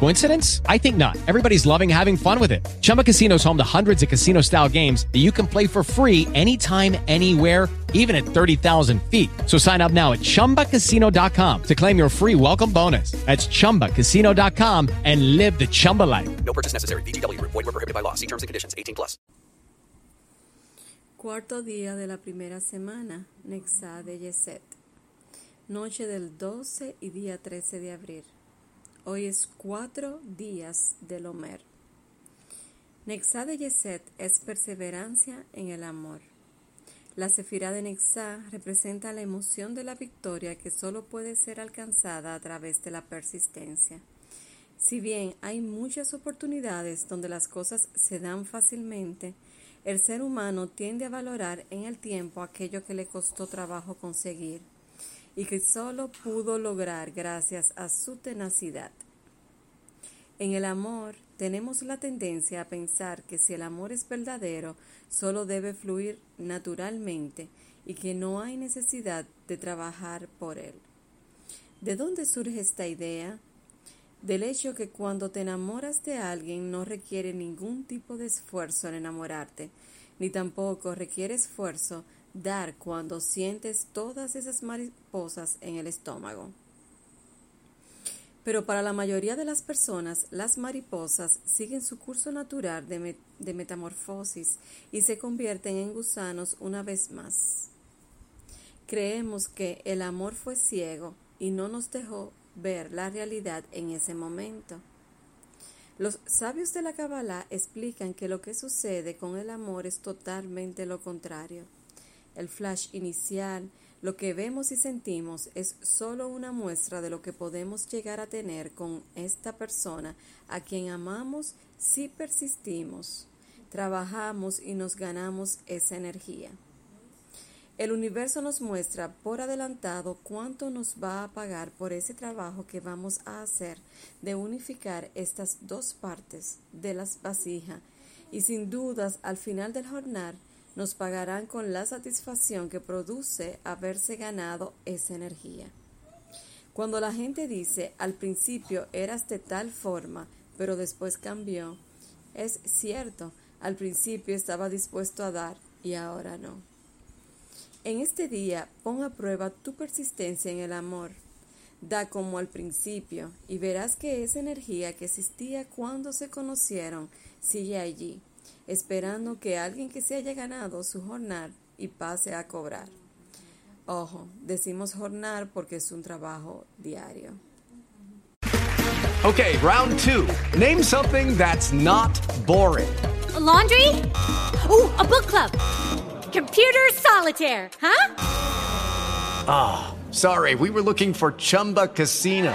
Coincidence? I think not. Everybody's loving having fun with it. Chumba Casino is home to hundreds of casino style games that you can play for free anytime, anywhere, even at 30,000 feet. So sign up now at chumbacasino.com to claim your free welcome bonus. That's chumbacasino.com and live the Chumba life. No purchase necessary. BGW. Void were prohibited by law. See terms and conditions. 18 plus. Cuarto día de la primera semana, Nexá de Yeset. Noche del 12 y día 13 de abril. Hoy es cuatro días del Homer. Nexá de Yeset es perseverancia en el amor. La sefirá de Nexá representa la emoción de la victoria que solo puede ser alcanzada a través de la persistencia. Si bien hay muchas oportunidades donde las cosas se dan fácilmente, el ser humano tiende a valorar en el tiempo aquello que le costó trabajo conseguir y que solo pudo lograr gracias a su tenacidad. En el amor tenemos la tendencia a pensar que si el amor es verdadero, solo debe fluir naturalmente y que no hay necesidad de trabajar por él. ¿De dónde surge esta idea? Del hecho que cuando te enamoras de alguien no requiere ningún tipo de esfuerzo en enamorarte, ni tampoco requiere esfuerzo dar cuando sientes todas esas mariposas en el estómago. Pero para la mayoría de las personas, las mariposas siguen su curso natural de, met de, metamorfosis y se convierten en gusanos una vez más. Creemos que el amor fue ciego y no nos dejó ver la realidad en ese momento. Los sabios de la Kabbalah explican que lo que sucede con el amor es totalmente lo contrario. El flash inicial, lo que vemos y sentimos es solo una muestra de lo que podemos llegar a tener con esta persona a quien amamos si persistimos, trabajamos y nos ganamos esa energía. El universo nos muestra por adelantado cuánto nos va a pagar por ese trabajo que vamos a hacer de unificar estas dos partes de las vasijas y sin dudas al final del jornal nos pagarán con la satisfacción que produce haberse ganado esa energía. Cuando la gente dice al principio eras de tal forma, pero después cambió, es cierto, al principio estaba dispuesto a dar y ahora no. En este día pon a prueba tu persistencia en el amor. Da como al principio y verás que esa energía que existía cuando se conocieron sigue allí, esperando que alguien que se haya ganado su jornal y pase a cobrar. Ojo, decimos jornal porque es un trabajo diario. Okay, round two. Name something that's not boring. A laundry? Ooh, a book club. Computer solitaire, huh? Ah, oh, sorry, we were looking for Chumba Casino.